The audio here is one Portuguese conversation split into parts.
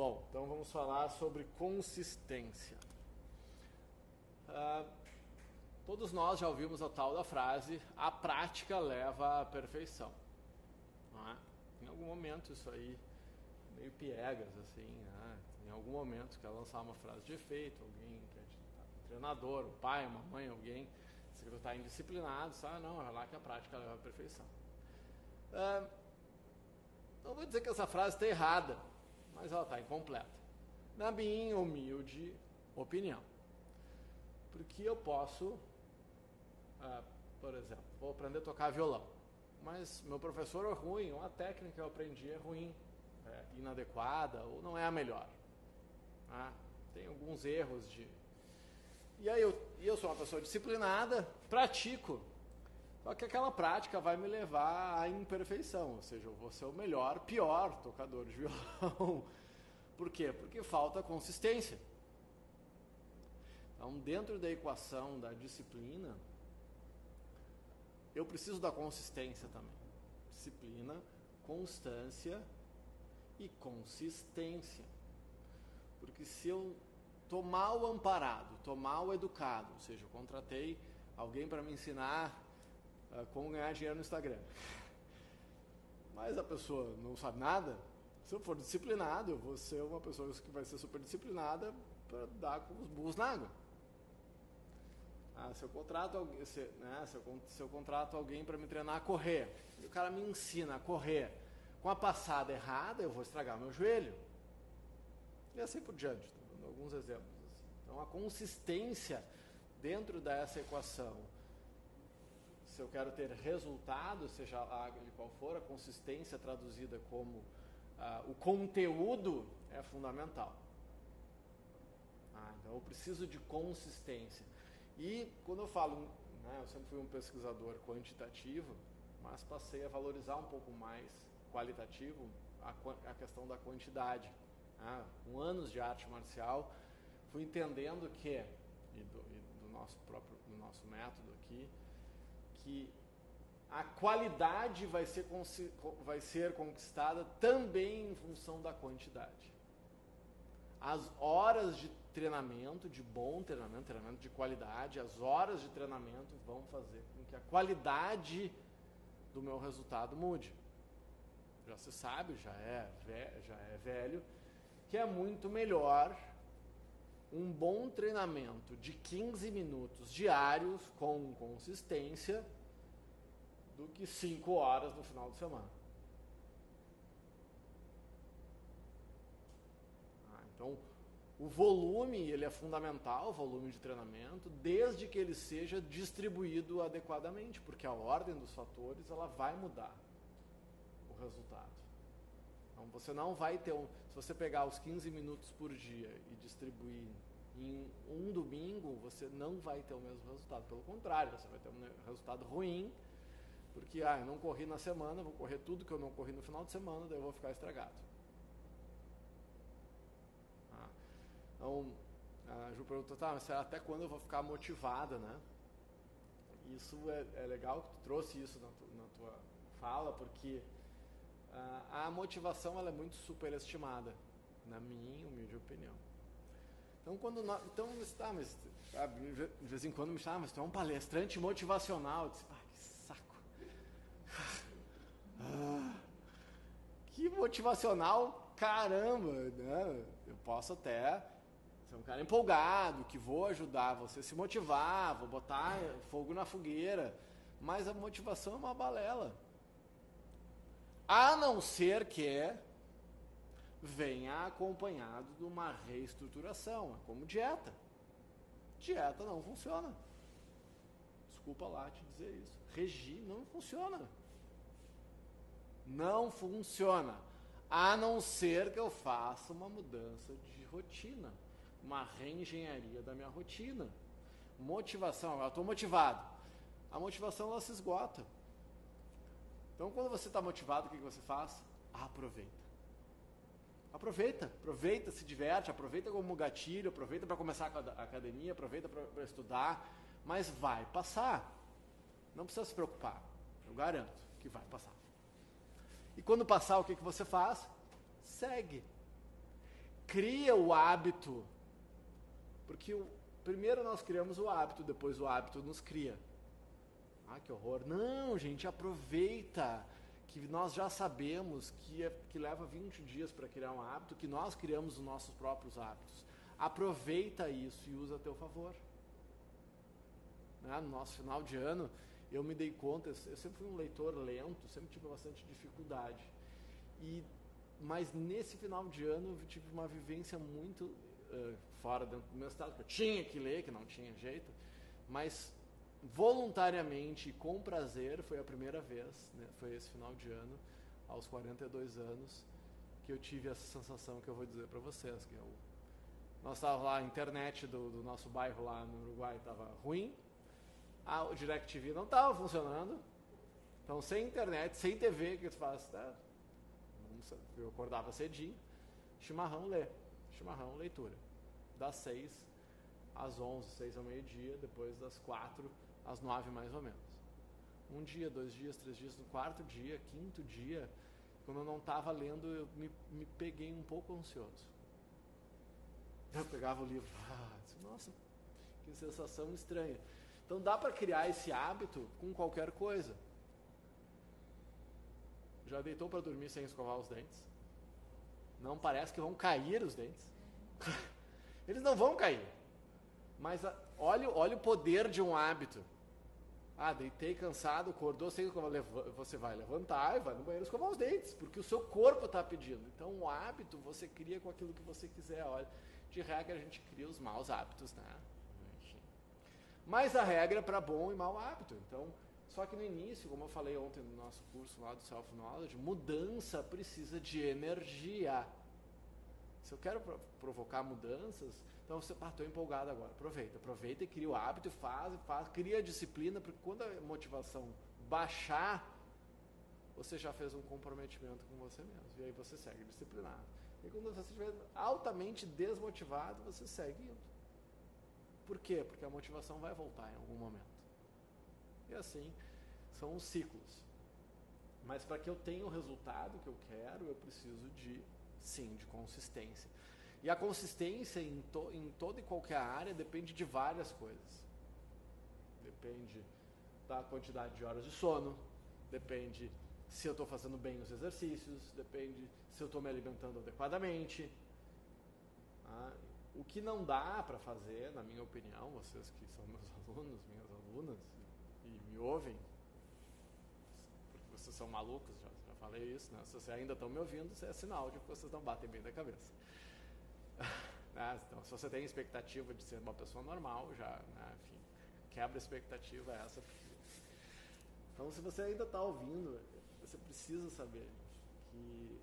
Bom, então vamos falar sobre consistência. Uh, todos nós já ouvimos a tal da frase: a prática leva à perfeição. É? Em algum momento isso aí meio piegas assim, né? em algum momento quer lançar uma frase de efeito, alguém treinador, um pai, uma mãe, alguém se está indisciplinado, sabe? Ah, não, é lá que a prática leva à perfeição. Uh, não vou dizer que essa frase está errada, mas ela está incompleta. Na minha humilde opinião. Porque eu posso, uh, por exemplo, vou aprender a tocar violão, mas meu professor é ruim, uma técnica que eu aprendi é ruim, é inadequada ou não é a melhor. Ah, tem alguns erros de. E aí eu, eu sou uma pessoa disciplinada, pratico, só que aquela prática vai me levar à imperfeição, ou seja, eu vou ser o melhor, pior tocador de violão. Por quê? Porque falta consistência. Então, dentro da equação da disciplina, eu preciso da consistência também. Disciplina, constância e consistência. Porque se eu estou mal amparado, estou mal educado, ou seja, eu contratei alguém para me ensinar uh, como ganhar dinheiro no Instagram. Mas a pessoa não sabe nada. Se eu for disciplinado, eu vou ser uma pessoa que vai ser super disciplinada para dar com os burros na água. Ah, se eu contrato alguém, se, né, se, eu, se eu contrato alguém para me treinar a correr, e o cara me ensina a correr com a passada errada, eu vou estragar meu joelho. E assim por diante, estou dando alguns exemplos. Assim. Então a consistência dentro dessa equação se eu quero ter resultado, seja lá de qual for, a consistência traduzida como ah, o conteúdo é fundamental. Ah, então eu preciso de consistência. E quando eu falo, né, eu sempre fui um pesquisador quantitativo, mas passei a valorizar um pouco mais qualitativo a, a questão da quantidade. Ah, com anos de arte marcial, fui entendendo que, e do, e do nosso próprio do nosso método aqui, que a qualidade vai ser, vai ser conquistada também em função da quantidade. As horas de treinamento, de bom treinamento, treinamento de qualidade, as horas de treinamento vão fazer com que a qualidade do meu resultado mude. Já se sabe, já é, já é velho, que é muito melhor um bom treinamento de 15 minutos diários com consistência do que 5 horas no final de semana. Ah, então, o volume ele é fundamental, o volume de treinamento, desde que ele seja distribuído adequadamente, porque a ordem dos fatores ela vai mudar o resultado. Então você não vai ter um. Se você pegar os 15 minutos por dia e distribuir em um domingo, você não vai ter o mesmo resultado. Pelo contrário, você vai ter um resultado ruim, porque ah, eu não corri na semana, vou correr tudo que eu não corri no final de semana, daí eu vou ficar estragado. Ah, então, a Ju perguntou, tá, mas até quando eu vou ficar motivada, né? Isso é, é legal que tu trouxe isso na, tu, na tua fala, porque a motivação ela é muito superestimada, na minha humilde opinião. Então, quando nós, então, tá, mas sabe, de vez em quando me chama, mas tu é um palestrante motivacional. Eu disse, ah, que saco. Ah, que motivacional, caramba, né? Eu posso até ser um cara empolgado, que vou ajudar você a se motivar, vou botar fogo na fogueira, mas a motivação é uma balela. A não ser que venha acompanhado de uma reestruturação, como dieta. Dieta não funciona. Desculpa lá te dizer isso. Regime não funciona. Não funciona. A não ser que eu faça uma mudança de rotina, uma reengenharia da minha rotina. Motivação, eu estou motivado. A motivação ela se esgota. Então, quando você está motivado, o que, que você faz? Aproveita. Aproveita, aproveita, se diverte, aproveita como gatilho, aproveita para começar a academia, aproveita para estudar, mas vai passar. Não precisa se preocupar, eu garanto que vai passar. E quando passar, o que, que você faz? Segue. cria o hábito. Porque o, primeiro nós criamos o hábito, depois o hábito nos cria. Ah, que horror. Não, gente, aproveita que nós já sabemos que, é, que leva 20 dias para criar um hábito, que nós criamos os nossos próprios hábitos. Aproveita isso e usa a teu favor. Né? No nosso final de ano, eu me dei conta, eu sempre fui um leitor lento, sempre tive bastante dificuldade. E, mas nesse final de ano eu tive uma vivência muito uh, fora do meu estado, que eu tinha que ler, que não tinha jeito, mas voluntariamente e com prazer, foi a primeira vez, né, foi esse final de ano, aos 42 anos, que eu tive essa sensação que eu vou dizer para vocês, que eu, nós estávamos lá, a internet do, do, nosso bairro lá no Uruguai estava ruim, a, o DirecTV não estava funcionando, então sem internet, sem TV, o que tu faz? Tá? Eu acordava cedinho, chimarrão, lê, chimarrão, leitura, das 6 às 11, 6 ao meio-dia, depois das 4 às nove mais ou menos. Um dia, dois dias, três dias, no quarto dia, quinto dia, quando eu não estava lendo, eu me, me, peguei um pouco ansioso. Eu pegava o livro, ah, nossa, que sensação estranha. Então dá para criar esse hábito com qualquer coisa. Já deitou para dormir sem escovar os dentes? Não parece que vão cair os dentes? Eles não vão cair. Mas a, olha, olha o poder de um hábito. Ah, deitei cansado, acordou, sei que você vai levantar e vai no banheiro escovar os dentes, porque o seu corpo está pedindo. Então, o hábito você cria com aquilo que você quiser. Olha, de regra a gente cria os maus hábitos, né? Mas a regra é para bom e mau hábito. Então, só que no início, como eu falei ontem no nosso curso lá do Self Knowledge, mudança precisa de energia. Se eu quero provocar mudanças, então você, ah, estou empolgado agora. Aproveita, aproveita e cria o hábito, faz, faz, cria a disciplina, porque quando a motivação baixar, você já fez um comprometimento com você mesmo. E aí você segue disciplinado. E quando você estiver altamente desmotivado, você segue indo. Por quê? Porque a motivação vai voltar em algum momento. E assim são os ciclos. Mas para que eu tenha o resultado que eu quero, eu preciso de, sim, de consistência. E a consistência em, to, em toda e qualquer área depende de várias coisas. Depende da quantidade de horas de sono, depende se eu estou fazendo bem os exercícios, depende se eu estou me alimentando adequadamente. Ah, o que não dá para fazer, na minha opinião, vocês que são meus alunos, minhas alunas, e me ouvem, porque vocês são malucos, já, falei isso, né? se vocês ainda estão me ouvindo, é sinal de que vocês não batem bem da cabeça. Né? Então, se você tem expectativa de ser uma pessoa normal, já, né? enfim, quebra a expectativa essa. Então, se você ainda está ouvindo, você precisa saber que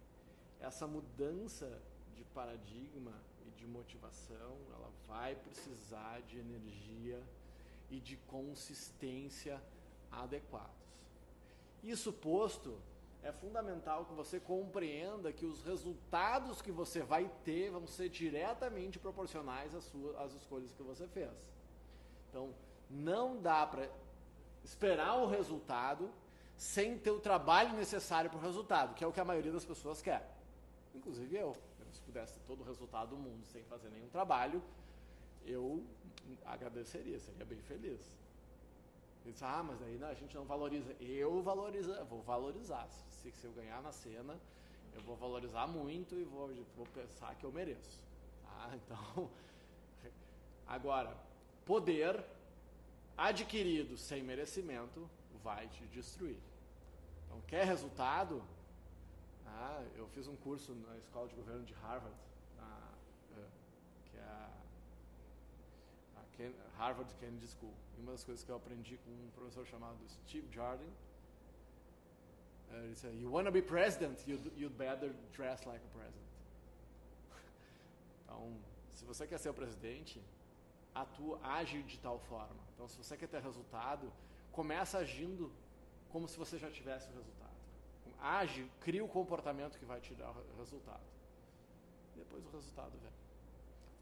essa mudança de paradigma e de motivação, ela vai precisar de energia e de consistência adequados. Isso posto, é fundamental que você compreenda que os resultados que você vai ter vão ser diretamente proporcionais às, suas, às escolhas que você fez. Então, não dá para esperar o resultado sem ter o trabalho necessário para o resultado, que é o que a maioria das pessoas quer. Inclusive eu. Se pudesse ter todo o resultado do mundo sem fazer nenhum trabalho, eu agradeceria, seria bem feliz. Diz, ah, mas aí a gente não valoriza. Eu valorizo, vou valorizar se, se eu ganhar na cena, eu vou valorizar muito e vou, vou pensar que eu mereço. Tá? Então, agora, poder adquirido sem merecimento vai te destruir. Então, quer resultado? Ah, eu fiz um curso na escola de governo de Harvard, na, eh, que é a, a Ken, Harvard Kennedy School. E uma das coisas que eu aprendi com um professor chamado Steve Jardine, ele disse, you want to be president, you'd, you'd better dress like a president. Então, se você quer ser o presidente, atua, age de tal forma. Então, se você quer ter resultado, começa agindo como se você já tivesse o resultado. Age, cria o comportamento que vai te dar o resultado. Depois o resultado vem.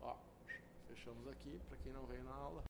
Ó, fechamos aqui, para quem não veio na aula.